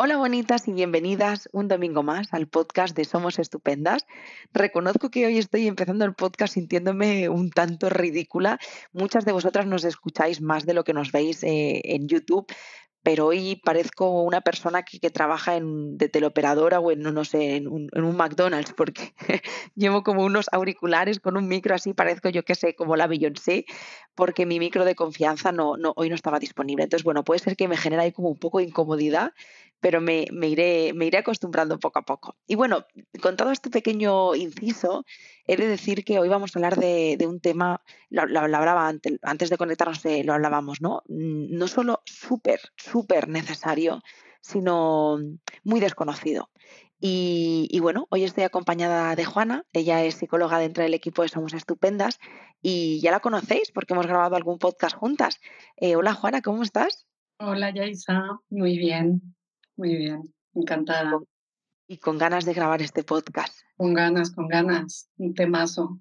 Hola bonitas y bienvenidas un domingo más al podcast de Somos Estupendas. Reconozco que hoy estoy empezando el podcast sintiéndome un tanto ridícula. Muchas de vosotras nos escucháis más de lo que nos veis eh, en YouTube, pero hoy parezco una persona que, trabaja en, de teleoperadora o en, no, sé, en un, McDonald's, porque llevo como unos auriculares con un micro así, parezco yo que sé, como la Beyoncé, porque mi micro de confianza no, no, hoy no estaba disponible. Entonces, bueno, puede ser que me genere ahí como un poco de incomodidad, pero me, iré, me iré acostumbrando poco a poco. Y bueno, con todo este pequeño inciso, he de decir que hoy vamos a hablar de, un tema, lo, hablaba antes, antes de conectarnos, eh, lo hablábamos, ¿no? No solo súper, súper necesario, sino muy desconocido. Y, bueno, hoy estoy acompañada de Juana, ella es psicóloga dentro del equipo de Somos Estupendas y ya la conocéis porque hemos grabado algún podcast juntas. Eh, hola Juana, ¿cómo estás? Hola Yaisa, muy bien. Muy bien, encantada. Y con ganas de grabar este podcast. Con ganas, con ganas, un temazo.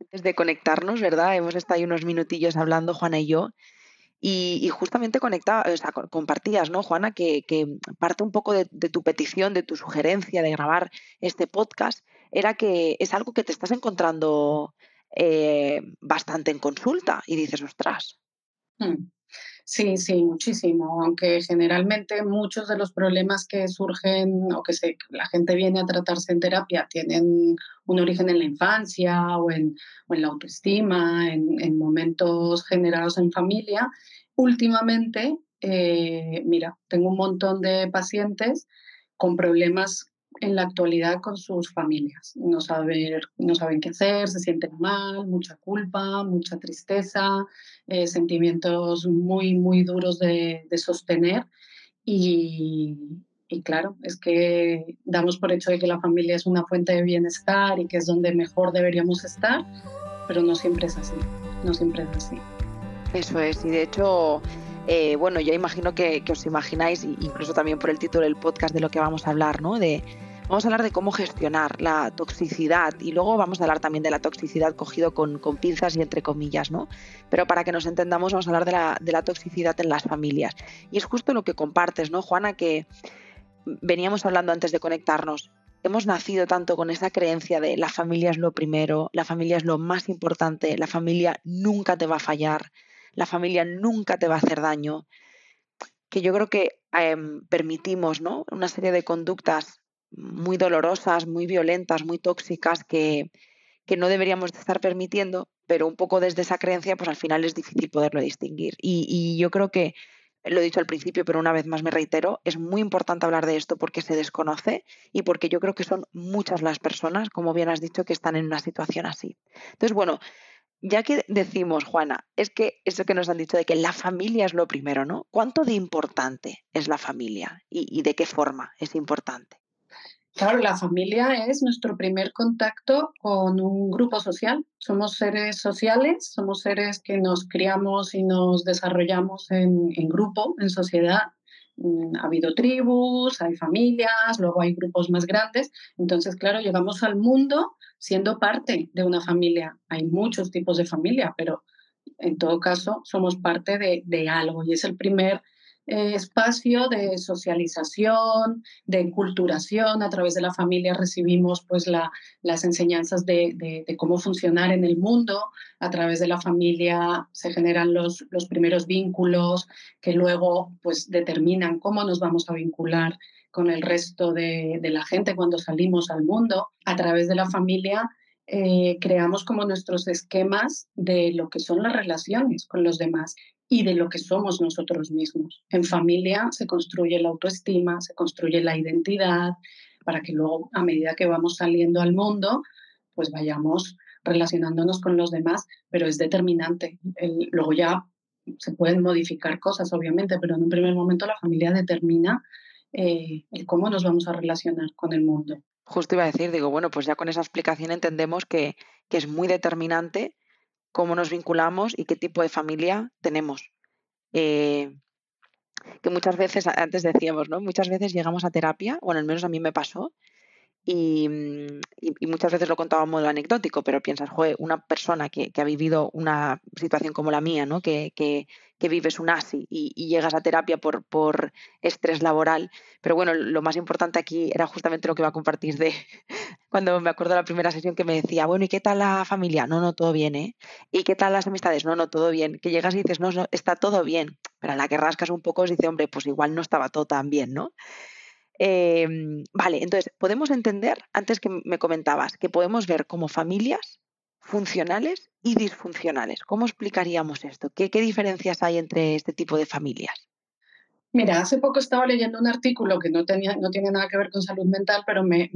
Antes de conectarnos, ¿verdad? Hemos estado ahí unos minutillos hablando, Juana y yo, y, justamente conectaba, o sea, compartías, ¿no, Juana? Que, parte un poco de, tu petición, de tu sugerencia de grabar este podcast, era que es algo que te estás encontrando eh, bastante en consulta y dices, ostras. Hmm. Sí, sí, muchísimo, aunque generalmente muchos de los problemas que surgen o que la gente viene a tratarse en terapia tienen un origen en la infancia o en, la autoestima, en, momentos generados en familia. Últimamente, eh, mira, tengo un montón de pacientes con problemas en la actualidad con sus familias. No, saber, no saben qué hacer, se sienten mal, mucha culpa, mucha tristeza, eh, sentimientos muy, muy duros de, sostener. Y, y, claro, es que damos por hecho de que la familia es una fuente de bienestar y que es donde mejor deberíamos estar, pero no siempre es así, no siempre es así. Eso es, y de hecho... Eh, bueno, ya imagino que, que, os imagináis, incluso también por el título del podcast de lo que vamos a hablar, ¿no? De, Vamos a hablar de cómo gestionar la toxicidad y luego vamos a hablar también de la toxicidad cogido con, pinzas y entre comillas, ¿no? Pero para que nos entendamos vamos a hablar de la, de la toxicidad en las familias. Y es justo lo que compartes, ¿no, Juana? Que veníamos hablando antes de conectarnos. Hemos nacido tanto con esa creencia de la familia es lo primero, la familia es lo más importante, la familia nunca te va a fallar, la familia nunca te va a hacer daño, que yo creo que em, permitimos ¿no? una serie de conductas muy dolorosas, muy violentas, muy tóxicas que, no deberíamos estar permitiendo, pero un poco desde esa creencia, pues al final es difícil poderlo distinguir. Y, yo creo que, lo he dicho al principio, pero una vez más me reitero, es muy importante hablar de esto porque se desconoce y porque yo creo que son muchas las personas, como bien has dicho, que están en una situación así. Entonces, bueno, ya que decimos, Juana, es que eso que nos han dicho de que la familia es lo primero, ¿no? ¿Cuánto de importante es la familia y de qué forma es importante? Claro, la familia es nuestro primer contacto con un grupo social. Somos seres sociales, somos seres que nos criamos y nos desarrollamos en, grupo, en sociedad. Mm, ha habido tribus, hay familias, luego hay grupos más grandes. Entonces, claro, llegamos al mundo siendo parte de una familia. Hay muchos tipos de familia, pero en todo caso somos parte de, de algo y es el primer eh, espacio de socialización, de enculturación. A través de la familia recibimos pues, las enseñanzas de, cómo funcionar en el mundo. A través de la familia se generan los, los primeros vínculos que luego pues, determinan cómo nos vamos a vincular con el resto de, la gente cuando salimos al mundo. A través de la familia eh, creamos como nuestros esquemas de lo que son las relaciones con los demás y de lo que somos nosotros mismos. En familia se construye la autoestima, se construye la identidad, para que luego, a medida que vamos saliendo al mundo, pues vayamos relacionándonos con los demás, pero es determinante. luego ya se pueden modificar cosas, obviamente, pero en un primer momento la familia determina eh, cómo nos vamos a relacionar con el mundo. Justo iba a decir, digo, bueno, pues ya con esa explicación entendemos que, que es muy determinante cómo nos vinculamos y qué tipo de familia tenemos. Eh, que muchas veces, antes decíamos, ¿no? Muchas veces llegamos a terapia, bueno, al menos a mí me pasó, Mm, y, muchas veces lo contaba en modo anecdótico, pero piensas, joder, una persona que, ha vivido una situación como la mía, ¿no? que, que, que vives un ASI y, llegas a terapia por, por estrés laboral. Pero bueno, lo más importante aquí era justamente lo que va a compartir de cuando me acuerdo de la primera sesión que me decía, bueno, ¿y qué tal la familia? No, no, todo bien, ¿eh? ¿Y qué tal las amistades? No, no, todo bien. Que llegas y dices, no, no está todo bien. Pero a la que rascas un poco, dice, hombre, pues igual no estaba todo tan bien, ¿no? Em, vale, entonces, podemos entender, antes que me comentabas, que podemos ver como familias funcionales y disfuncionales. ¿Cómo explicaríamos esto? ¿Qué, diferencias hay entre este tipo de familias? Mira, hace poco estaba leyendo un artículo que no, tenía, no tiene nada que ver con salud mental, pero me,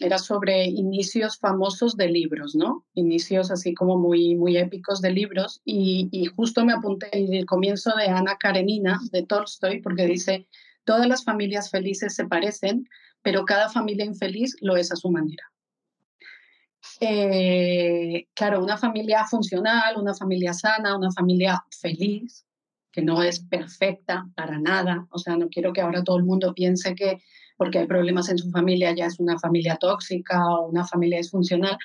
era sobre inicios famosos de libros, ¿no? Inicios así como muy, muy épicos de libros. Y, y justo me apunté el comienzo de Ana Karenina, de Tolstoy, porque dice, Todas las familias felices se parecen, pero cada familia infeliz lo es a su manera. Eh, claro, una familia funcional, una familia sana, una familia feliz, que no es perfecta para nada. O sea, no quiero que ahora todo el mundo piense que porque hay problemas en su familia ya es una familia tóxica o una familia disfuncional.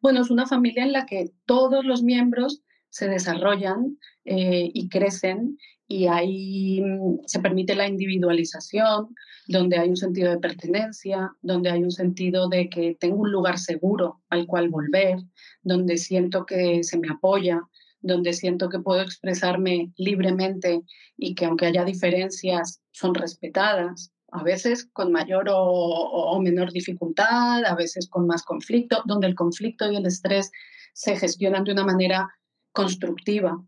Bueno, es una familia en la que todos los miembros se desarrollan eh, y crecen y ahí mm, se permite la individualización, donde hay un sentido de pertenencia, donde hay un sentido de que tengo un lugar seguro al cual volver, donde siento que se me apoya, donde siento que puedo expresarme libremente y que aunque haya diferencias son respetadas, a veces con mayor o, menor dificultad, a veces con más conflicto, donde el conflicto y el estrés se gestionan de una manera constructiva,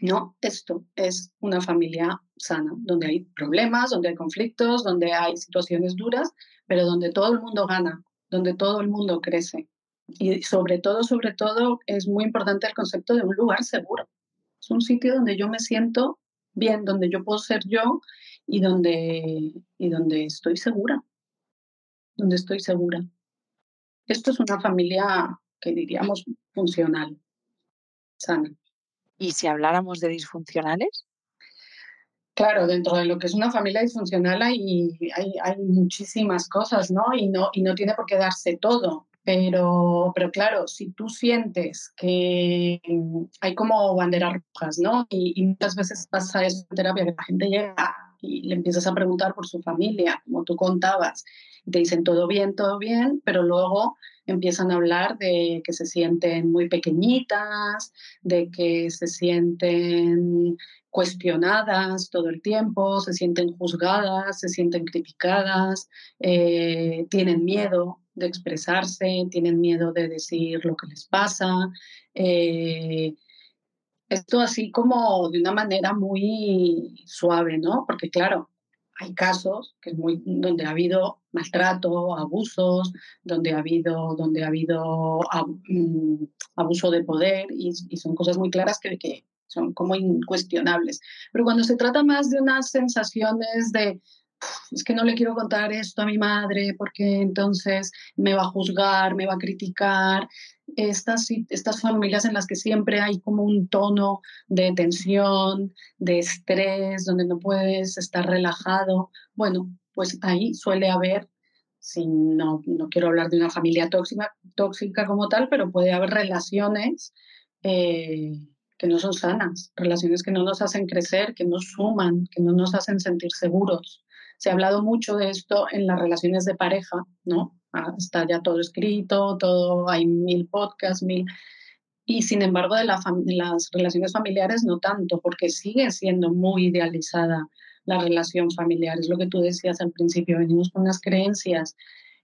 no, esto es una familia sana, donde hay problemas, donde hay conflictos, donde hay situaciones duras, pero donde todo el mundo gana, donde todo el mundo crece. Y sobre todo, sobre todo, es muy importante el concepto de un lugar seguro. Es un sitio donde yo me siento bien, donde yo puedo ser yo y donde, y donde estoy segura, donde estoy segura. Esto es una familia que diríamos funcional, sana. ¿Y si habláramos de disfuncionales? Claro, dentro de lo que es una familia disfuncional hay, hay, muchísimas cosas, ¿no? Y, ¿no? y no tiene por qué darse todo. Pero, pero claro, si tú sientes que hay como banderas rojas, ¿no? Y, y, muchas veces pasa eso en terapia, que la gente llega y le empiezas a preguntar por su familia, como tú contabas, te dicen todo bien, todo bien, pero luego empiezan a hablar de que se sienten muy pequeñitas, de que se sienten cuestionadas todo el tiempo, se sienten juzgadas, se sienten criticadas, eh, tienen miedo de expresarse, tienen miedo de decir lo que les pasa. Eh, esto así como de una manera muy suave, ¿no? Porque claro, hay casos que es muy, donde ha habido maltrato, abusos, donde ha habido, donde ha habido mm, abuso de poder y, son cosas muy claras que, que son como incuestionables. Pero cuando se trata más de unas sensaciones de es que no le quiero contar esto a mi madre porque entonces me va a juzgar, me va a criticar. Estas, estas familias en las que siempre hay como un tono de tensión, de estrés, donde no puedes estar relajado, bueno, pues ahí suele haber, si no, no quiero hablar de una familia tóxica, tóxica como tal, pero puede haber relaciones eh, que no son sanas, relaciones que no nos hacen crecer, que nos suman, que no nos hacen sentir seguros. Se ha hablado mucho de esto en las relaciones de pareja, ¿no? Está ya todo escrito, todo, hay mil podcasts, mil... Y sin embargo, de, las relaciones familiares no tanto, porque sigue siendo muy idealizada la relación familiar. Es lo que tú decías al principio, venimos con unas creencias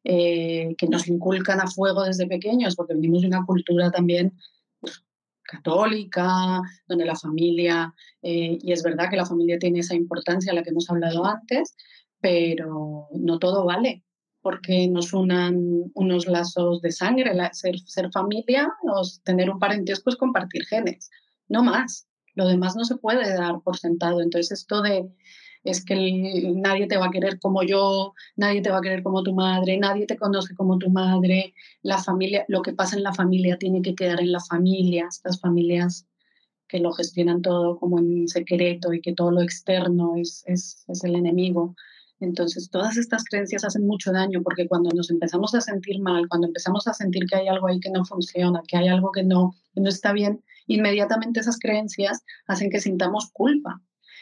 eh, que nos inculcan a fuego desde pequeños, porque venimos de una cultura también pues, católica, donde la familia, eh, y es verdad que la familia tiene esa importancia a la que hemos hablado antes, pero no todo vale porque nos unan unos lazos de sangre, ser, ser familia tener un parentesco es compartir genes, no más. Lo demás no se puede dar por sentado. Entonces esto de es que nadie te va a querer como yo, nadie te va a querer como tu madre, nadie te conoce como tu madre, la familia, lo que pasa en la familia tiene que quedar en la familia, estas familias que lo gestionan todo como en secreto y que todo lo externo es, es, es el enemigo. Entonces, todas estas creencias hacen mucho daño porque cuando nos empezamos a sentir mal, cuando empezamos a sentir que hay algo ahí que no funciona, que hay algo que no, no está bien, inmediatamente esas creencias hacen que sintamos culpa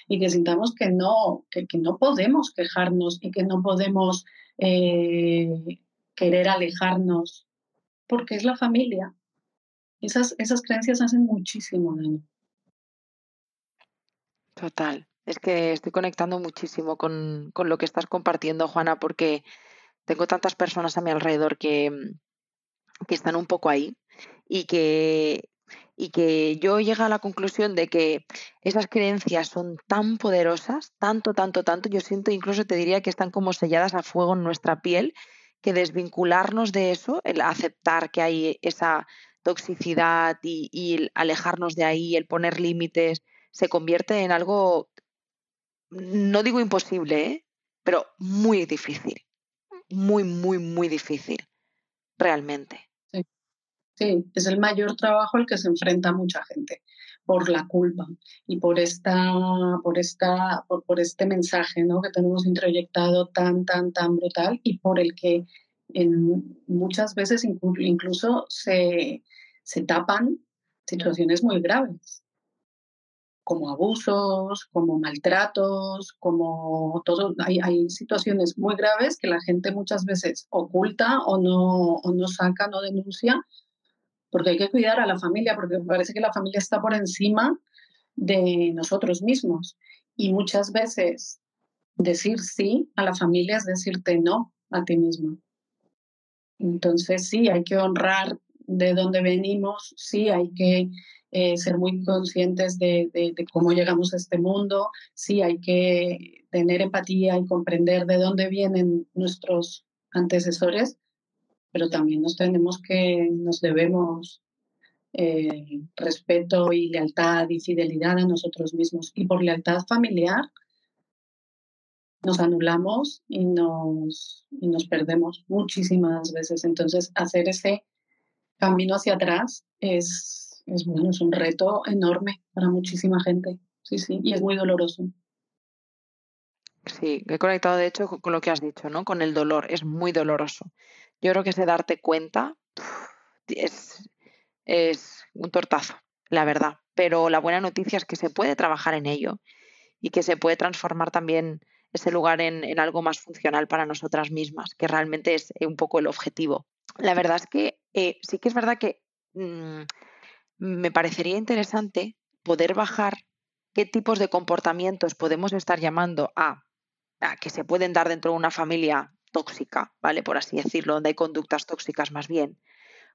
y que sintamos que no, que, no podemos quejarnos y que no podemos eh, querer alejarnos, porque es la familia. Esas, esas creencias hacen muchísimo daño. Total. Es que estoy conectando muchísimo con, lo que estás compartiendo, Juana, porque tengo tantas personas a mi alrededor que, que están un poco ahí y que, y que yo llego a la conclusión de que esas creencias son tan poderosas, tanto, tanto, tanto, yo siento, incluso te diría que están como selladas a fuego en nuestra piel, que desvincularnos de eso, el aceptar que hay esa toxicidad y, y el alejarnos de ahí, el poner límites, se convierte en algo no digo imposible, ¿eh? pero muy difícil. Muy, muy, muy difícil. Realmente. Sí. es el mayor trabajo al que se enfrenta mucha gente por la culpa y por esta, por esta, por, este mensaje ¿no? que tenemos introyectado tan, tan, tan brutal y por el que muchas veces incluso se, se tapan situaciones muy graves como abusos, como maltratos, como todo. Hay, hay, situaciones muy graves que la gente muchas veces oculta o no, o no saca, no denuncia, porque hay que cuidar a la familia, porque parece que la familia está por encima de nosotros mismos. Y muchas veces decir sí a la familia es decirte no a ti mismo. Entonces sí, hay que honrar de dónde venimos, sí, hay que eh, ser muy conscientes de, cómo llegamos a este mundo, sí hay que tener empatía y comprender de dónde vienen nuestros antecesores, pero también nos tenemos que, nos debemos eh, respeto y lealtad y fidelidad a nosotros mismos. Y por lealtad familiar nos anulamos y nos, y nos perdemos muchísimas veces. Entonces, hacer ese camino hacia atrás es es bueno, es un reto enorme para muchísima gente. Sí, sí, y es muy doloroso. Sí, he conectado de hecho con lo que has dicho, ¿no? Con el dolor, es muy doloroso. Yo creo que ese darte cuenta es, es un tortazo, la verdad. Pero la buena noticia es que se puede trabajar en ello y que se puede transformar también ese lugar en, algo más funcional para nosotras mismas, que realmente es un poco el objetivo. La verdad es que eh, sí que es verdad que mm, me parecería interesante poder bajar qué tipos de comportamientos podemos estar llamando a, que se pueden dar dentro de una familia tóxica, ¿vale? Por así decirlo, donde hay conductas tóxicas más bien.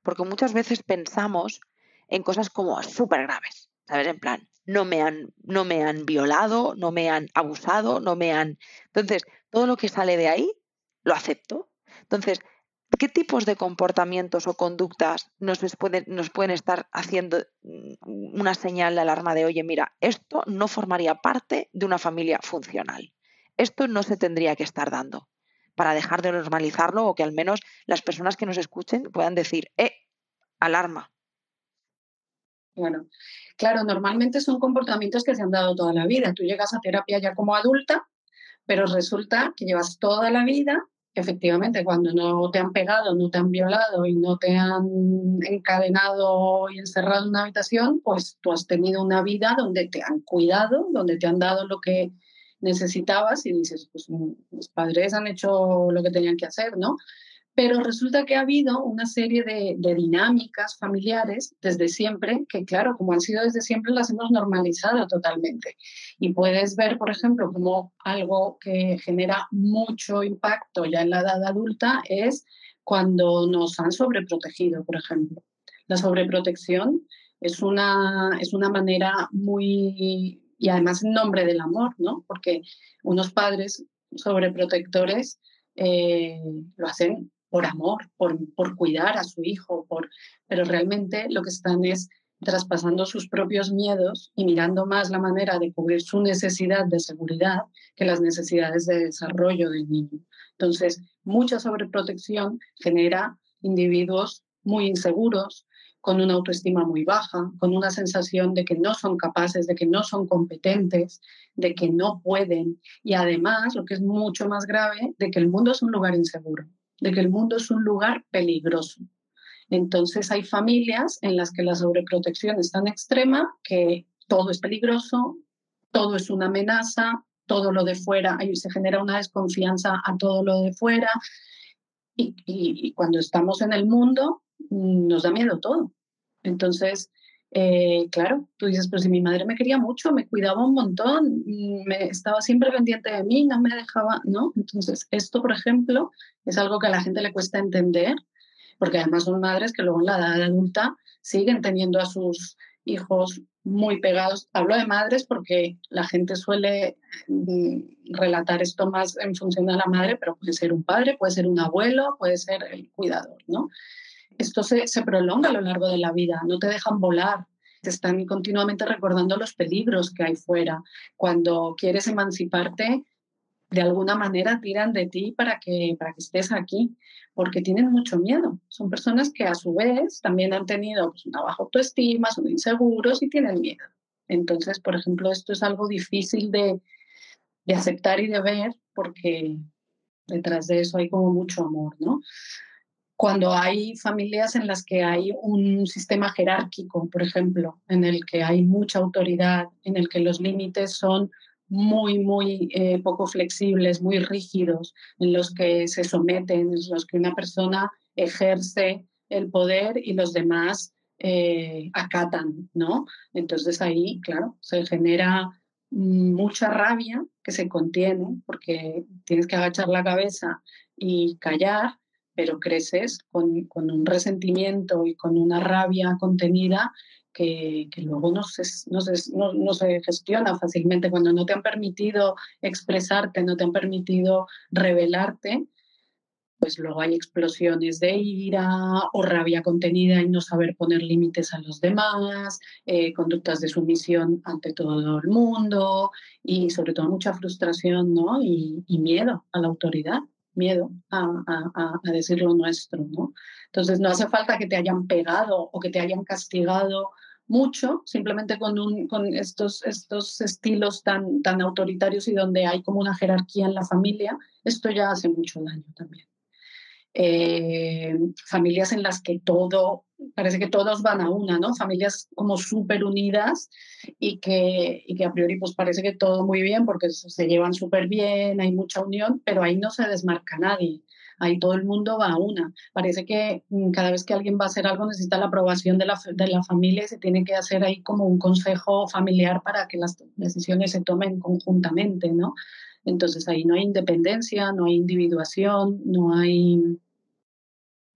Porque muchas veces pensamos en cosas como súper graves, ¿sabes? En plan, no me, han, no me han violado, no me han abusado, no me han... Entonces, todo lo que sale de ahí, lo acepto. Entonces, ¿Qué tipos de comportamientos o conductas nos pueden, estar haciendo mm, una señal de alarma de, oye, mira, esto no formaría parte de una familia funcional? Esto no se tendría que estar dando para dejar de normalizarlo o que al menos las personas que nos escuchen puedan decir, eh, alarma. Bueno, claro, normalmente son comportamientos que se han dado toda la vida. Tú llegas a terapia ya como adulta, pero resulta que llevas toda la vida efectivamente, cuando no te han pegado, no te han violado y no te han encadenado y encerrado en una habitación, pues tú has tenido una vida donde te han cuidado, donde te han dado lo que necesitabas y dices, pues mis padres han hecho lo que tenían que hacer, ¿no? Pero resulta que ha habido una serie de, dinámicas familiares desde siempre, que claro, como han sido desde siempre, las hemos normalizado totalmente. Y puedes ver, por ejemplo, como algo que genera mucho impacto ya en la edad adulta es cuando nos han sobreprotegido, por ejemplo. La sobreprotección es una, es una manera muy, y además en nombre del amor, ¿no? Porque unos padres sobreprotectores eh, lo hacen por amor, por, por cuidar a su hijo, por, pero realmente lo que están es traspasando sus propios miedos y mirando más la manera de cubrir su necesidad de seguridad que las necesidades de desarrollo del niño. Entonces, mucha sobreprotección genera individuos muy inseguros, con una autoestima muy baja, con una sensación de que no son capaces, de que no son competentes, de que no pueden y además, lo que es mucho más grave, de que el mundo es un lugar inseguro, de que el mundo es un lugar peligroso. Entonces hay familias en las que la sobreprotección es tan extrema que todo es peligroso, todo es una amenaza, todo lo de fuera, ahí se genera una desconfianza a todo lo de fuera. Y, cuando estamos en el mundo, nos da miedo todo. Entonces, eh, claro, tú dices, pero si mi madre me quería mucho, me cuidaba un montón, mm, me estaba siempre pendiente de mí, no me dejaba, ¿no? Entonces, esto, por ejemplo, es algo que a la gente le cuesta entender, porque además son madres que luego en la edad adulta siguen teniendo a sus hijos muy pegados. Hablo de madres porque la gente suele mm, relatar esto más en función de la madre, pero puede ser un padre, puede ser un abuelo, puede ser el cuidador, ¿no? Esto se, se prolonga a lo largo de la vida, no te dejan volar, te están continuamente recordando los peligros que hay fuera. Cuando quieres emanciparte, de alguna manera tiran de ti para que, para que estés aquí, porque tienen mucho miedo. Son personas que a su vez también han tenido pues, una baja autoestima, son inseguros y tienen miedo. Entonces, por ejemplo, esto es algo difícil de, de aceptar y de ver porque detrás de eso hay como mucho amor, ¿no? Cuando hay familias en las que hay un sistema jerárquico, por ejemplo, en el que hay mucha autoridad, en el que los límites son muy, muy eh, poco flexibles, muy rígidos, en los que se someten, en los que una persona ejerce el poder y los demás eh, acatan, ¿no? Entonces ahí, claro, se genera mucha rabia que se contiene porque tienes que agachar la cabeza y callar, pero creces con, un resentimiento y con una rabia contenida que, luego no se, gestiona fácilmente. Cuando no te han permitido expresarte, no te han permitido revelarte, pues luego hay explosiones de ira o rabia contenida y no saber poner límites a los demás, eh, conductas de sumisión ante todo el mundo y sobre todo mucha frustración ¿no? y, miedo a la autoridad, miedo a, a, a decir lo nuestro. ¿no? Entonces no hace falta que te hayan pegado o que te hayan castigado mucho, simplemente con, un, con estos, estos estilos tan, tan autoritarios y donde hay como una jerarquía en la familia, esto ya hace mucho daño también. Eh, familias en las que todo, parece que todos van a una, ¿no? Familias como súper unidas y que, y que a priori pues parece que todo muy bien porque se llevan súper bien, hay mucha unión, pero ahí no se desmarca nadie ahí todo el mundo va a una. Parece que mm, cada vez que alguien va a hacer algo necesita la aprobación de la, de la familia y se tiene que hacer ahí como un consejo familiar para que las decisiones se tomen conjuntamente, ¿no? Entonces ahí no hay independencia, no hay individuación, no hay...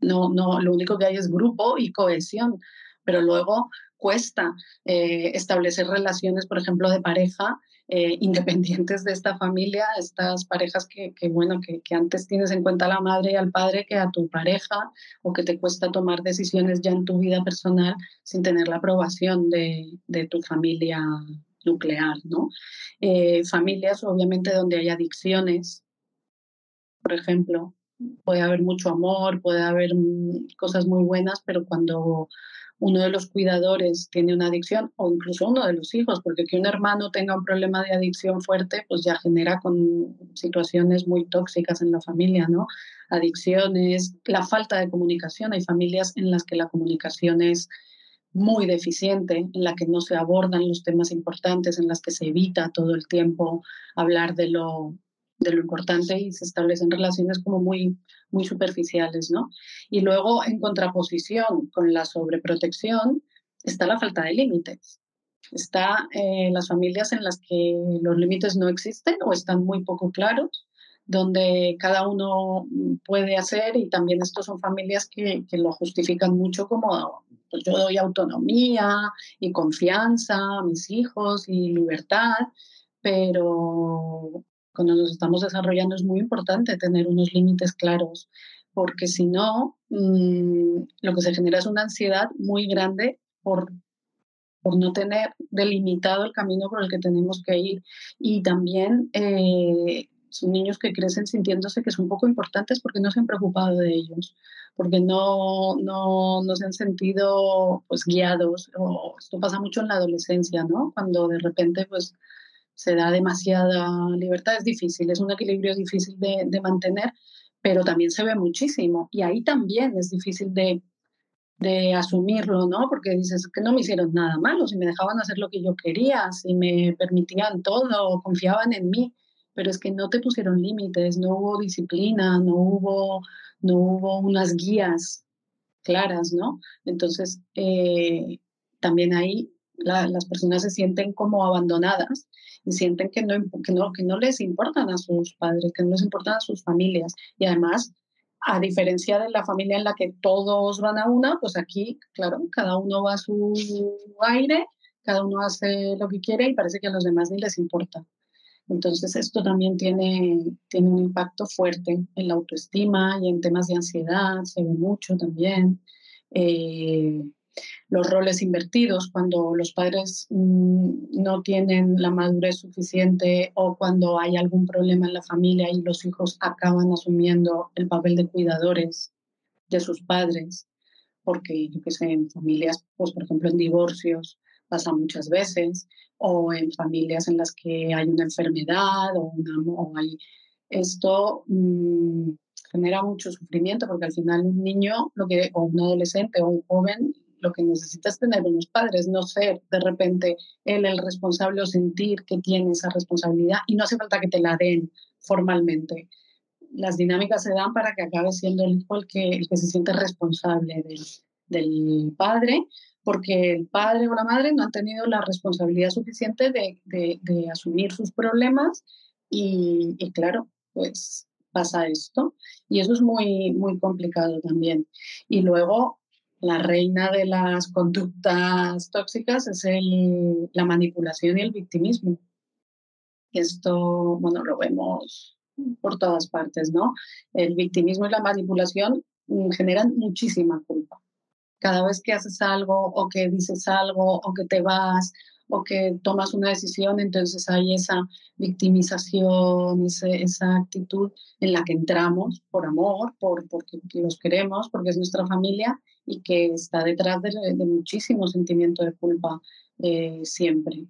No, no, lo único que hay es grupo y cohesión, pero luego cuesta eh, establecer relaciones, por ejemplo, de pareja eh, independientes de esta familia, estas parejas que, bueno, que, antes tienes en cuenta a la madre y al padre que a tu pareja o que te cuesta tomar decisiones ya en tu vida personal sin tener la aprobación de, tu familia nuclear, ¿no? Eh, familias, obviamente, donde hay adicciones, por ejemplo, puede haber mucho amor, puede haber mm, cosas muy buenas, pero cuando uno de los cuidadores tiene una adicción o incluso uno de los hijos, porque que un hermano tenga un problema de adicción fuerte, pues ya genera con situaciones muy tóxicas en la familia, ¿no? Adicciones, la falta de comunicación. Hay familias en las que la comunicación es muy deficiente, en la que no se abordan los temas importantes, en las que se evita todo el tiempo hablar de lo, de lo importante y se establecen relaciones como muy muy superficiales, ¿no? Y luego, en contraposición con la sobreprotección, está la falta de límites. Está eh, las familias en las que los límites no existen o están muy poco claros, donde cada uno puede hacer y también estos son familias que, que lo justifican mucho como pues yo doy autonomía y confianza a mis hijos y libertad, pero cuando nos estamos desarrollando es muy importante tener unos límites claros, porque si no, mm, lo que se genera es una ansiedad muy grande por, por no tener delimitado el camino por el que tenemos que ir. Y también eh, Son niños que crecen sintiéndose que son poco importantes porque no se han preocupado de ellos, porque no, no, no se han sentido pues, guiados. O esto pasa mucho en la adolescencia, ¿no? Cuando de repente pues, se da demasiada libertad. Es difícil, es un equilibrio difícil de, de mantener, pero también se ve muchísimo. Y ahí también es difícil de, de asumirlo, ¿no? Porque dices que no me hicieron nada malo, si me dejaban hacer lo que yo quería, si me permitían todo, confiaban en mí, pero es que no te pusieron límites, no hubo disciplina, no hubo, no hubo unas guías claras, ¿no? Entonces, eh, también ahí las personas se sienten como abandonadas y sienten que no, que, no, que no les importan a sus padres, que no les importan a sus familias. Y además a diferencia de la familia en la que todos van a una, pues aquí, claro, cada uno va a su aire, cada uno hace lo que quiere y parece que a los demás ni les importa. Entonces esto también tiene, tiene un impacto fuerte en la autoestima y en temas de ansiedad, se ve mucho también. Eh, los roles invertidos, cuando los padres mm, no tienen la madurez suficiente o cuando hay algún problema en la familia y los hijos acaban asumiendo el papel de cuidadores de sus padres, porque yo que sé, en familias, pues por ejemplo en divorcios pasa muchas veces, o en familias en las que hay una enfermedad o, una, hay esto mm, genera mucho sufrimiento porque al final un niño lo que, o un adolescente o un joven lo que necesitas tener unos padres, no ser de repente él el responsable o sentir que tiene esa responsabilidad y no hace falta que te la den formalmente. Las dinámicas se dan para que acabe siendo el hijo el que, el que se siente responsable del, del padre, porque el padre o la madre no han tenido la responsabilidad suficiente de, asumir sus problemas y, claro, pues pasa esto y eso es muy, muy complicado también. Y luego la reina de las conductas tóxicas es la manipulación y el victimismo. Esto, bueno, lo vemos por todas partes, ¿no? El victimismo y la manipulación mm, generan muchísima culpa. Cada vez que haces algo o que dices algo o que te vas o que tomas una decisión, entonces hay esa victimización, esa actitud en la que entramos por amor, por, porque los queremos, porque es nuestra familia y que está detrás de, muchísimo sentimiento de culpa eh, siempre.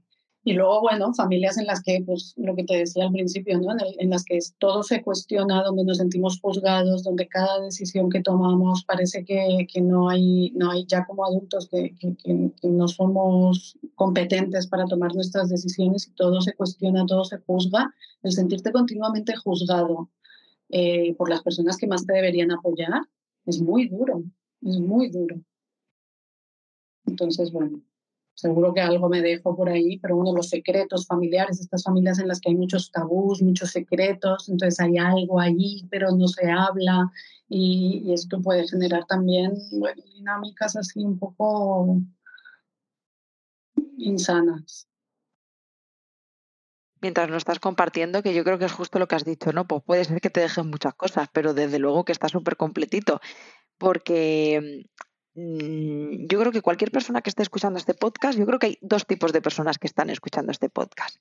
Y luego, bueno, familias en las que, pues lo que te decía al principio, ¿no? en, las que todo se cuestiona, donde nos sentimos juzgados, donde cada decisión que tomamos parece que, que no, hay, no hay ya como adultos que, que, que, no somos competentes para tomar nuestras decisiones y todo se cuestiona, todo se juzga. El sentirte continuamente juzgado eh, por las personas que más te deberían apoyar es muy duro, es muy duro. Entonces, bueno, seguro que algo me dejo por ahí, pero uno, los secretos familiares, estas familias en las que hay muchos tabús, muchos secretos, entonces hay algo allí, pero no se habla y, esto puede generar también bueno, dinámicas así un poco insanas. Mientras lo estás compartiendo, que yo creo que es justo lo que has dicho, ¿no? Pues puede ser que te dejen muchas cosas, pero desde luego que está súper completito, porque yo creo que cualquier persona que esté escuchando este podcast, yo creo que hay dos tipos de personas que están escuchando este podcast.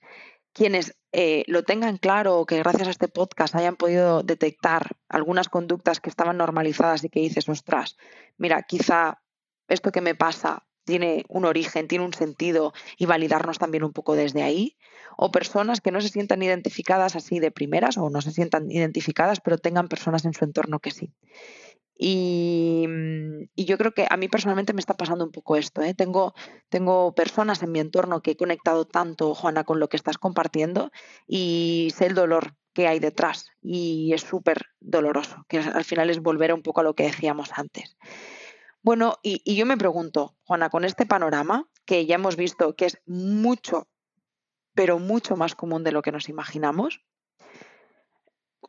Quienes eh, lo tengan claro o que gracias a este podcast hayan podido detectar algunas conductas que estaban normalizadas y que dices, ostras, mira, quizá esto que me pasa tiene un origen, tiene un sentido y validarnos también un poco desde ahí. O personas que no se sientan identificadas así de primeras o no se sientan identificadas, pero tengan personas en su entorno que sí. Mm, y, yo creo que a mí personalmente me está pasando un poco esto. ¿eh? Tengo, personas en mi entorno que he conectado tanto, Juana, con lo que estás compartiendo y sé el dolor que hay detrás y es súper doloroso, que al final es volver un poco a lo que decíamos antes. Bueno, y yo me pregunto, Juana, con este panorama que ya hemos visto que es mucho, pero mucho más común de lo que nos imaginamos,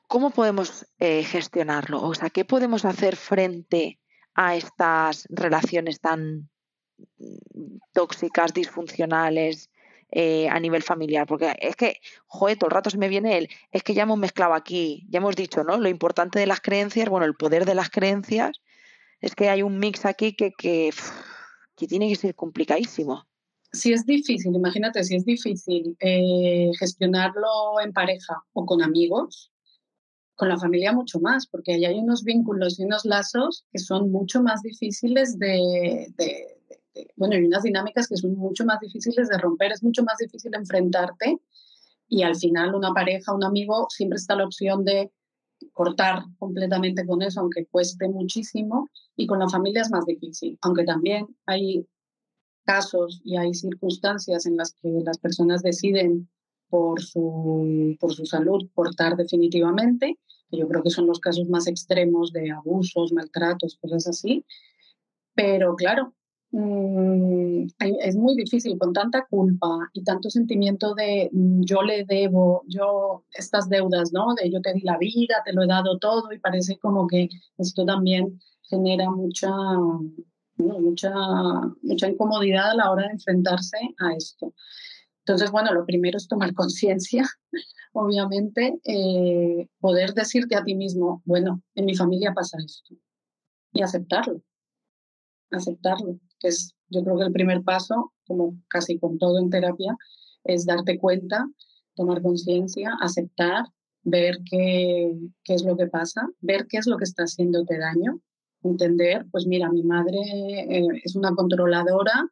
¿cómo podemos eh, gestionarlo? O sea, ¿qué podemos hacer frente a estas relaciones tan mm, tóxicas, disfuncionales eh, a nivel familiar? Porque es que, joder, todo el rato se me viene el, es que ya hemos mezclado aquí, ya hemos dicho, ¿no? Lo importante de las creencias, bueno, el poder de las creencias, es que hay un mix aquí que, que, que tiene que ser complicadísimo. si es difícil, imagínate, si es difícil eh, gestionarlo en pareja o con amigos, con la familia mucho más, porque ahí hay unos vínculos y unos lazos que son mucho más difíciles de, bueno, y unas dinámicas que son mucho más difíciles de romper, es mucho más difícil enfrentarte y al final una pareja, un amigo, siempre está la opción de cortar completamente con eso, aunque cueste muchísimo, y con la familia es más difícil, aunque también hay casos y hay circunstancias en las que las personas deciden por su, por su salud cortar definitivamente, yo creo que son los casos más extremos de abusos, maltratos, cosas así. Pero claro, mm, es muy difícil con tanta culpa y tanto sentimiento de mm, yo le debo, yo estas deudas, ¿no? De yo te di la vida, te lo he dado todo y parece como que esto también genera mucha mucha, mucha incomodidad a la hora de enfrentarse a esto. Entonces, bueno, lo primero es tomar conciencia, obviamente, eh, poder decirte a ti mismo, bueno, en mi familia pasa esto, y aceptarlo, aceptarlo, que es yo creo que el primer paso, como casi con todo en terapia, es darte cuenta, tomar conciencia, aceptar, ver qué, qué es lo que pasa, ver qué es lo que está haciéndote daño, entender, pues mira, mi madre eh, es una controladora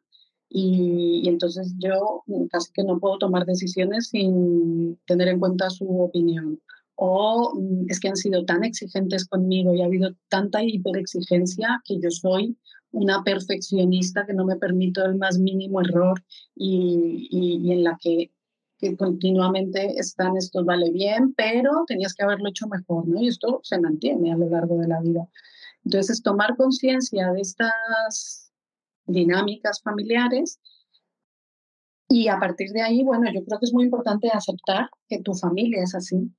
y, entonces yo casi que no puedo tomar decisiones sin tener en cuenta su opinión. O mm, es que han sido tan exigentes conmigo y ha habido tanta hiperexigencia que yo soy una perfeccionista que no me permito el más mínimo error y, y, en la que, que, continuamente están estos vale bien, pero tenías que haberlo hecho mejor, ¿no? Y esto se mantiene a lo largo de la vida. Entonces, tomar conciencia de estas dinámicas familiares y a partir de ahí, bueno, yo creo que es muy importante aceptar que tu familia es así.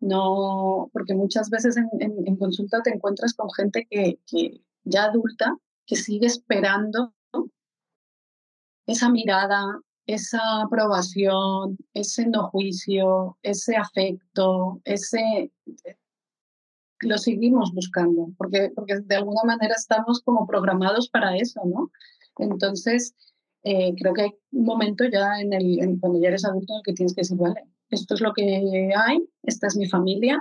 No, porque muchas veces en, consulta te encuentras con gente que, que, ya adulta, que sigue esperando esa mirada, esa aprobación, ese no juicio, ese afecto, ese lo seguimos buscando, porque, porque de alguna manera estamos como programados para eso, ¿no? Entonces, eh, creo que hay un momento ya en el, cuando ya eres adulto en el que tienes que decir, vale, esto es lo que hay, esta es mi familia,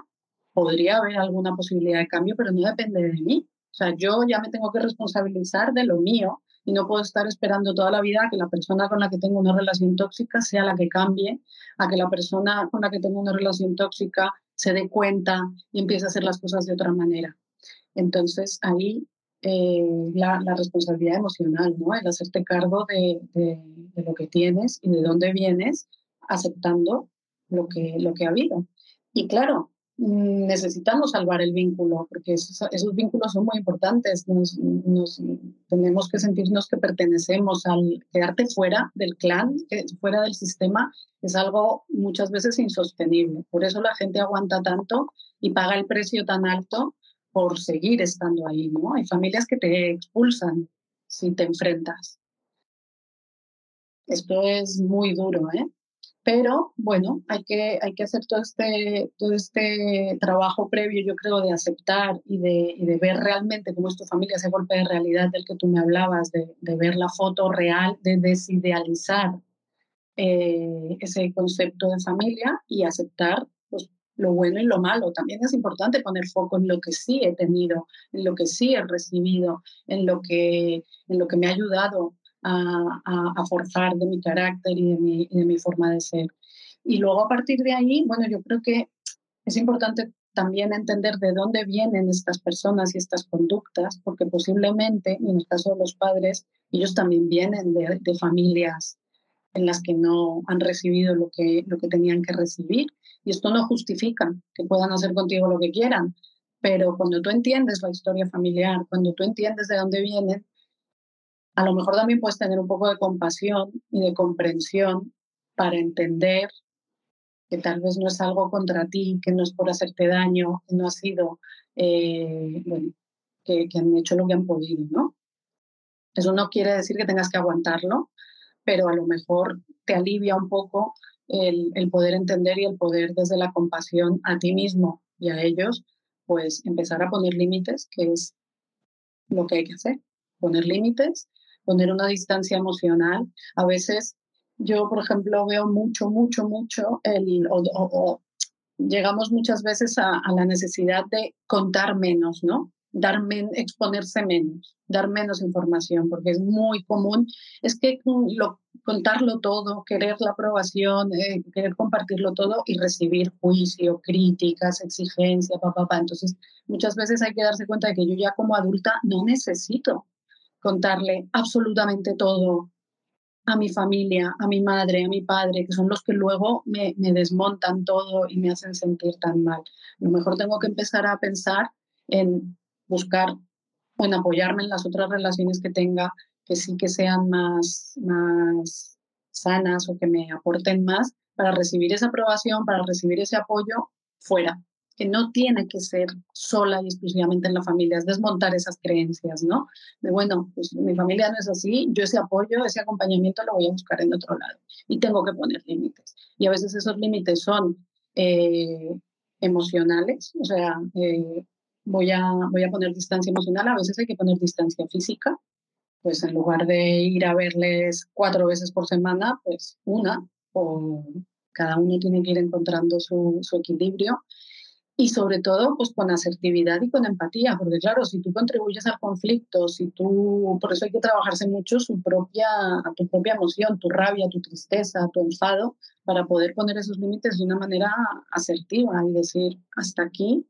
podría haber alguna posibilidad de cambio, pero no depende de mí. O sea, yo ya me tengo que responsabilizar de lo mío y no puedo estar esperando toda la vida a que la persona con la que tengo una relación tóxica sea la que cambie, a que la persona con la que tengo una relación tóxica se dé cuenta y empiece a hacer las cosas de otra manera. Entonces ahí eh, la, responsabilidad emocional, ¿no? El hacerte cargo de, de, lo que tienes y de dónde vienes, aceptando lo que, lo que ha habido. Y claro, necesitamos salvar el vínculo, porque esos, vínculos son muy importantes. Nos, tenemos que sentirnos que pertenecemos al quedarte fuera del clan, fuera del sistema, es algo muchas veces insostenible. Por eso la gente aguanta tanto y paga el precio tan alto por seguir estando ahí. ¿no? Hay familias que te expulsan si te enfrentas. Esto es muy duro, ¿eh? Pero bueno, hay que, hay que hacer todo este, todo este trabajo previo, yo creo, de aceptar y de, y de ver realmente cómo es tu familia, ese golpe de realidad del que tú me hablabas, de, de ver la foto real, de desidealizar eh, ese concepto de familia y aceptar pues, lo bueno y lo malo. También es importante poner foco en lo que sí he tenido, en lo que sí he recibido, en lo que, en lo que me ha ayudado a, forzar de mi carácter y de mi, forma de ser. Y luego a partir de ahí, bueno, yo creo que es importante también entender de dónde vienen estas personas y estas conductas, porque posiblemente, en el caso de los padres, ellos también vienen de, de, familias en las que no han recibido lo que, lo que tenían que recibir. Y esto no justifica que puedan hacer contigo lo que quieran, pero cuando tú entiendes la historia familiar, cuando tú entiendes de dónde vienen, a lo mejor también puedes tener un poco de compasión y de comprensión para entender que tal vez no es algo contra ti, que no es por hacerte daño, que no ha sido, eh, bueno, que, han hecho lo que han podido, ¿no? Eso no quiere decir que tengas que aguantarlo, pero a lo mejor te alivia un poco el, el, poder entender y el poder desde la compasión a ti mismo y a ellos, pues empezar a poner límites, que es lo que hay que hacer, poner límites poner una distancia emocional. A veces yo, por ejemplo, veo mucho, mucho, mucho el, o, llegamos muchas veces a, la necesidad de contar menos, ¿no? Dar exponerse menos, dar menos información, porque es muy común, es que lo, contarlo todo, querer la aprobación, eh, querer compartirlo todo y recibir juicio, críticas, exigencia, papá, papá. Entonces, muchas veces hay que darse cuenta de que yo ya como adulta no necesito contarle absolutamente todo a mi familia, a mi madre, a mi padre, que son los que luego me, desmontan todo y me hacen sentir tan mal. A lo mejor tengo que empezar a pensar en buscar o en apoyarme en las otras relaciones que tenga que sí que sean más, sanas o que me aporten más para recibir esa aprobación, para recibir ese apoyo fuera, que no tiene que ser sola y exclusivamente en la familia, es desmontar esas creencias, ¿no? De bueno, pues mi familia no es así, yo ese apoyo, ese acompañamiento lo voy a buscar en otro lado y tengo que poner límites. Y a veces esos límites son eh, emocionales, o sea, eh, voy, a, voy a poner distancia emocional, a veces hay que poner distancia física, pues en lugar de ir a verles cuatro veces por semana, pues una, o cada uno tiene que ir encontrando su, su equilibrio y sobre todo pues con asertividad y con empatía, porque claro, si tú contribuyes al conflicto, si tú, por eso hay que trabajarse mucho su propia, tu propia emoción, tu rabia, tu tristeza, tu enfado, para poder poner esos límites de una manera asertiva y decir, hasta aquí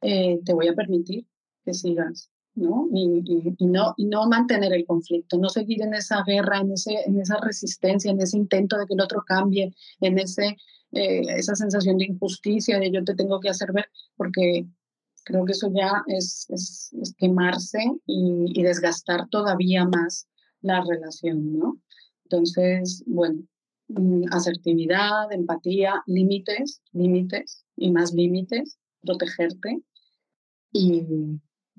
eh, te voy a permitir que sigas. ¿No? Y, y, no, y mantener el conflicto, no seguir en esa guerra, en, ese, esa resistencia, en ese intento de que el otro cambie, en ese eh, esa sensación de injusticia, de yo te tengo que hacer ver, porque creo que eso ya es, quemarse y, desgastar todavía más la relación, ¿no? Entonces, bueno, mm, asertividad, empatía, límites, límites y más límites, protegerte y,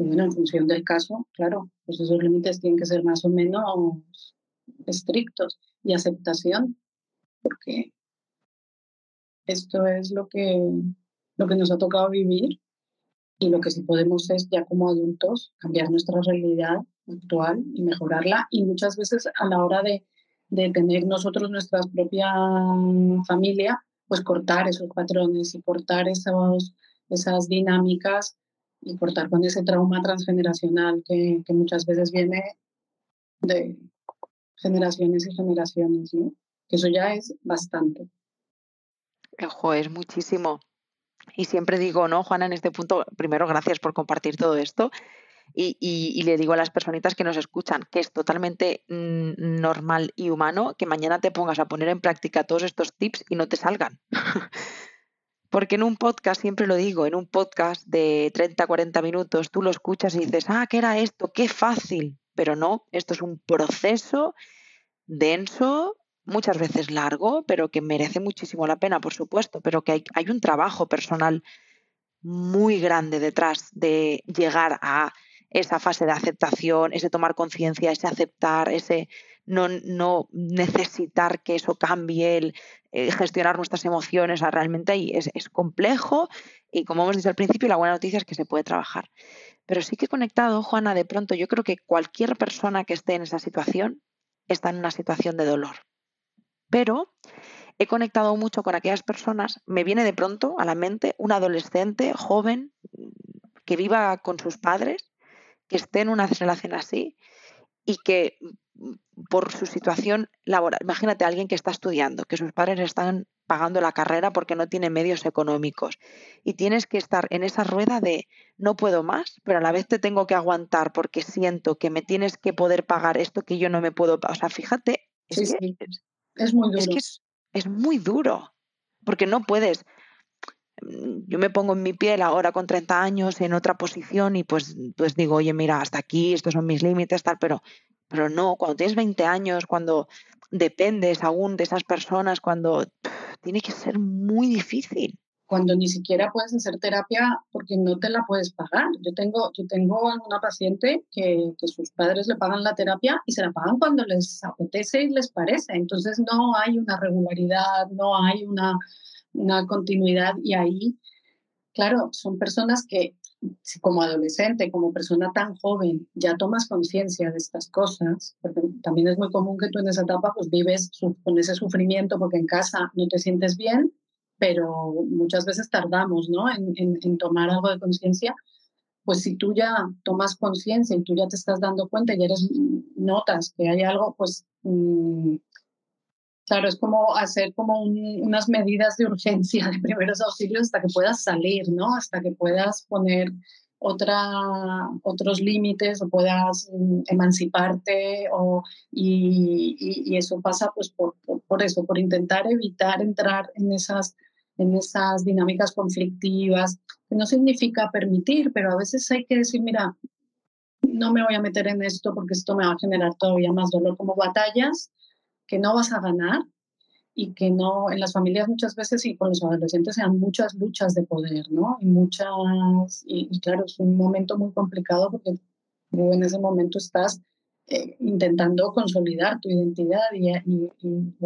bueno, en función del caso, claro, pues esos límites tienen que ser más o menos estrictos y aceptación, porque esto es lo que, lo que nos ha tocado vivir y lo que sí podemos es ya como adultos cambiar nuestra realidad actual y mejorarla. Y muchas veces a la hora de, de tener nosotros nuestra propia familia, pues cortar esos patrones y cortar esos, esas dinámicas y cortar con ese trauma transgeneracional que, que muchas veces viene de generaciones y generaciones, ¿no? que eso ya es bastante. Ojo, es muchísimo. Y siempre digo, ¿no, Juana, en este punto, primero, gracias por compartir todo esto. Y, le digo a las personitas que nos escuchan que es totalmente mm, normal y humano que mañana te pongas a poner en práctica todos estos tips y no te salgan. Porque en un podcast, siempre lo digo, en un podcast de 30, 40 minutos, tú lo escuchas y dices, ah, ¿qué era esto? Qué fácil. Pero no, esto es un proceso denso, muchas veces largo, pero que merece muchísimo la pena, por supuesto, pero que hay, un trabajo personal muy grande detrás de llegar a esa fase de aceptación, ese tomar conciencia, ese aceptar, ese no, necesitar que eso cambie, el eh, gestionar nuestras emociones, realmente es, es, complejo y como hemos dicho al principio, la buena noticia es que se puede trabajar. Pero sí que conectado, Juana, de pronto yo creo que cualquier persona que esté en esa situación está en una situación de dolor pero he conectado mucho con aquellas personas, me viene de pronto a la mente un adolescente joven que viva con sus padres, que esté en una relación así y que por su situación laboral, imagínate a alguien que está estudiando, que sus padres están pagando la carrera porque no tiene medios económicos y tienes que estar en esa rueda de no puedo más, pero a la vez te tengo que aguantar porque siento que me tienes que poder pagar esto que yo no me puedo, o sea, fíjate, es, es muy duro. Es muy duro, porque no puedes. Yo me pongo en mi piel ahora con 30 años en otra posición y pues, pues digo, oye, mira, hasta aquí, estos son mis límites, tal, pero, pero no, cuando tienes 20 años, cuando dependes aún de esas personas, cuando tiene que ser muy difícil cuando ni siquiera puedes hacer terapia porque no te la puedes pagar. Yo tengo, yo tengo una paciente que, que, sus padres le pagan la terapia y se la pagan cuando les apetece y les parece. Entonces no hay una regularidad, no hay una, una continuidad y ahí, claro, son personas que como adolescente, como persona tan joven, ya tomas conciencia de estas cosas, porque también es muy común que tú en esa etapa pues vives con ese sufrimiento porque en casa no te sientes bien, pero muchas veces tardamos ¿no? en, tomar algo de conciencia, pues si tú ya tomas conciencia y tú ya te estás dando cuenta y eres notas que hay algo, pues mm, Claro, es como hacer como unas medidas de urgencia de primeros auxilios hasta que puedas salir, ¿no? Hasta que puedas poner otra, otros límites o puedas mm, emanciparte y, eso pasa pues por, por, eso, por intentar evitar entrar en esas, en esas dinámicas conflictivas, no significa permitir, pero a veces hay que decir, mira, no me voy a meter en esto porque esto me va a generar todavía más dolor, como batallas que no vas a ganar y que no, en las familias muchas veces y con los adolescentes sean muchas luchas de poder, ¿no? Y muchas, y, claro, es un momento muy complicado porque en ese momento estás eh, intentando consolidar tu identidad y,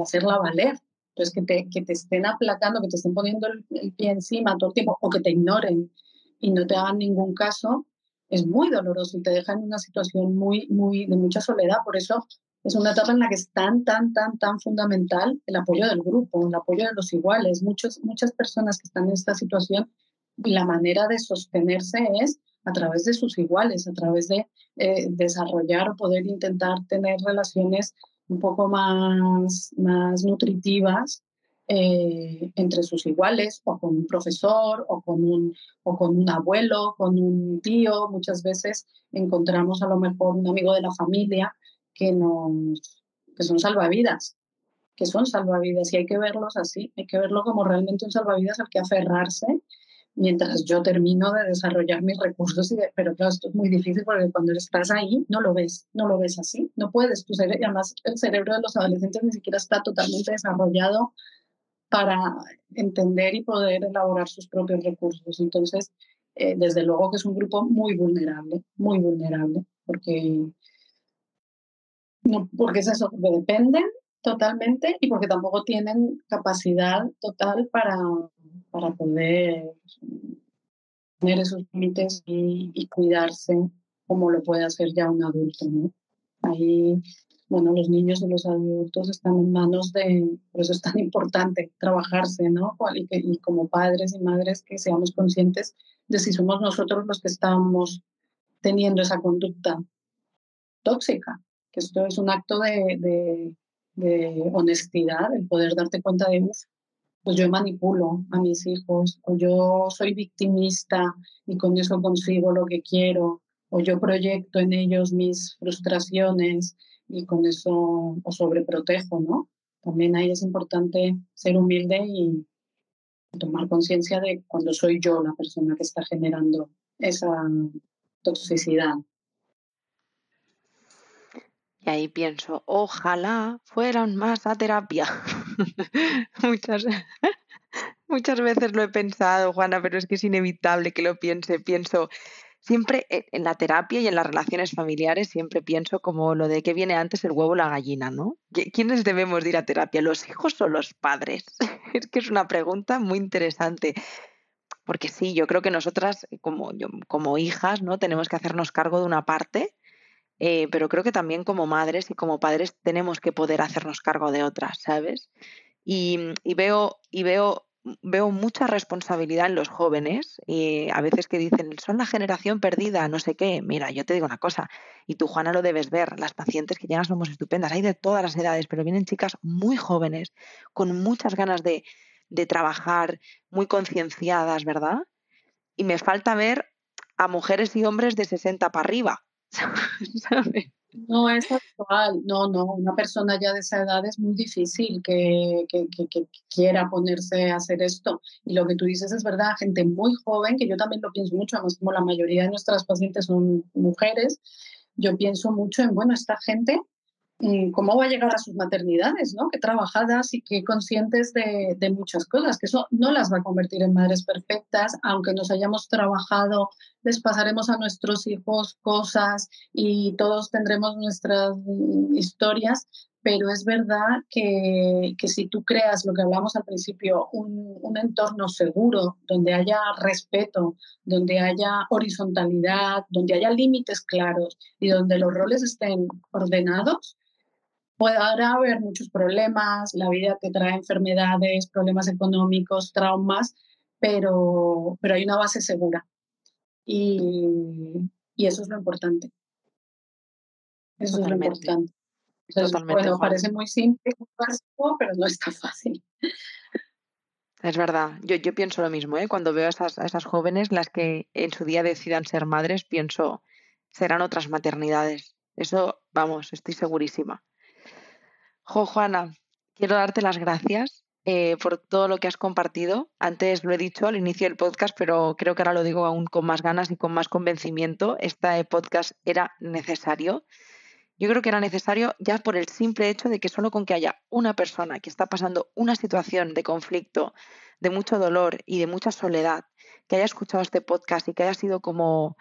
hacerla valer. Entonces, que te, que te estén aplacando, que te estén poniendo el, el, pie encima todo el o que te ignoren y no te hagan ningún caso, es muy doloroso y te deja en una situación muy, muy, de mucha soledad. Por eso es una etapa en la que es tan, tan, tan, tan fundamental el apoyo del grupo, el apoyo de los iguales. Muchos, muchas personas que están en esta situación, la manera de sostenerse es a través de sus iguales, a través de eh, desarrollar o poder intentar tener relaciones un poco más, más nutritivas eh, entre sus iguales o con un profesor o con un, o con un abuelo, con un tío. Muchas veces encontramos a lo mejor un amigo de la familia que, nos, que son salvavidas, que son salvavidas y hay que verlos así, hay que verlo como realmente un salvavidas al que aferrarse mientras yo termino de desarrollar mis recursos. Y pero claro, esto es muy difícil porque cuando estás ahí no lo ves, no lo ves así, no puedes. Tu cerebro, además, el cerebro de los adolescentes ni siquiera está totalmente desarrollado para entender y poder elaborar sus propios recursos. Entonces, eh, desde luego que es un grupo muy vulnerable, muy vulnerable, porque no, porque es eso, dependen totalmente y porque tampoco tienen capacidad total para, para poder tener esos límites y, cuidarse como lo puede hacer ya un adulto. ¿no? Ahí, bueno, los niños y los adultos están en manos de, por eso es tan importante trabajarse, ¿no? Y, y como padres y madres que seamos conscientes de si somos nosotros los que estamos teniendo esa conducta tóxica que esto es un acto de, honestidad, el poder darte cuenta de, pues yo manipulo a mis hijos, o yo soy victimista y con eso consigo lo que quiero, o yo proyecto en ellos mis frustraciones y con eso os sobreprotejo, ¿no? También ahí es importante ser humilde y tomar conciencia de cuando soy yo la persona que está generando esa toxicidad. Y ahí pienso, ojalá fueran más a terapia. muchas, muchas veces lo he pensado, Juana, pero es que es inevitable que lo piense. Pienso, siempre en la terapia y en las relaciones familiares, siempre pienso como lo de que viene antes el huevo o la gallina, ¿no? ¿Quiénes debemos ir a terapia, los hijos o los padres? es que es una pregunta muy interesante. Porque sí, yo creo que nosotras como, como hijas, ¿no? Tenemos que hacernos cargo de una parte eh, pero creo que también como madres y como padres tenemos que poder hacernos cargo de otras, ¿sabes? Y, veo, y veo, veo mucha responsabilidad en los jóvenes, y a veces que dicen, son la generación perdida, no sé qué. Mira, yo te digo una cosa, y tú, Juana, lo debes ver, las pacientes que llegan somos estupendas, hay de todas las edades, pero vienen chicas muy jóvenes, con muchas ganas de, de trabajar, muy concienciadas, ¿verdad? Y me falta ver a mujeres y hombres de 60 para arriba, No es actual, no, no. Una persona ya de esa edad es muy difícil que, que, que, quiera ponerse a hacer esto. Y lo que tú dices es verdad, gente muy joven, que yo también lo pienso mucho, además como la mayoría de nuestras pacientes son mujeres, yo pienso mucho en, bueno, esta gente cómo va a llegar a sus maternidades, ¿no? Qué trabajadas y qué conscientes de, muchas cosas, que eso no las va a convertir en madres perfectas, aunque nos hayamos trabajado, les pasaremos a nuestros hijos cosas y todos tendremos nuestras historias, pero es verdad que, si tú creas lo que hablamos al principio, un, un, entorno seguro, donde haya respeto, donde haya horizontalidad, donde haya límites claros y donde los roles estén ordenados, podrá haber muchos problemas, la vida te trae enfermedades, problemas económicos, traumas, pero, pero hay una base segura. Y, y eso es lo importante. Eso es lo importante. bueno, parece muy simple, pero no es tan fácil. Es verdad, yo, yo pienso lo mismo, ¿eh? cuando veo a esas, a esas jóvenes, las que en su día decidan ser madres, pienso, serán otras maternidades. Eso, vamos, estoy segurísima. Jo, Juana, quiero darte las gracias eh, por todo lo que has compartido. Antes lo he dicho al inicio del podcast, pero creo que ahora lo digo aún con más ganas y con más convencimiento. Este podcast era necesario. Yo creo que era necesario ya por el simple hecho de que solo con que haya una persona que está pasando una situación de conflicto, de mucho dolor y de mucha soledad, que haya escuchado este podcast y que haya sido como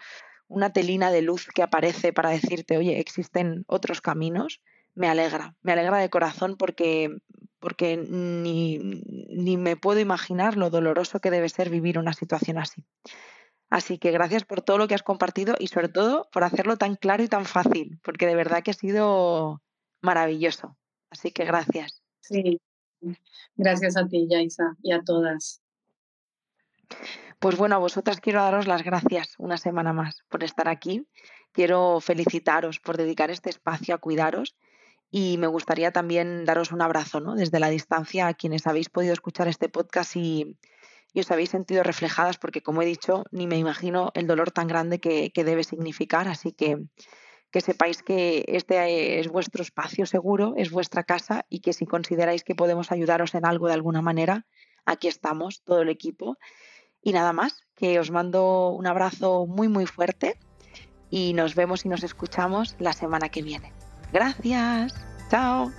una telina de luz que aparece para decirte, oye, existen otros caminos, me alegra, me alegra de corazón porque, porque ni, ni me puedo imaginar lo doloroso que debe ser vivir una situación así. Así que gracias por todo lo que has compartido y sobre todo por hacerlo tan claro y tan fácil, porque de verdad que ha sido maravilloso. Así que gracias. Sí, gracias a ti, Yaisa, y a todas. Pues bueno, a vosotras quiero daros las gracias una semana más por estar aquí. Quiero felicitaros por dedicar este espacio a cuidaros y me gustaría también daros un abrazo ¿no? desde la distancia a quienes habéis podido escuchar este podcast y, os habéis sentido reflejadas porque, como he dicho, ni me imagino el dolor tan grande que, debe significar. Así que que sepáis que este es vuestro espacio seguro, es vuestra casa y que si consideráis que podemos ayudaros en algo de alguna manera, aquí estamos, todo el equipo. Y nada más, que os mando un abrazo muy muy fuerte y nos vemos y nos escuchamos la semana que viene. Gracias, chao.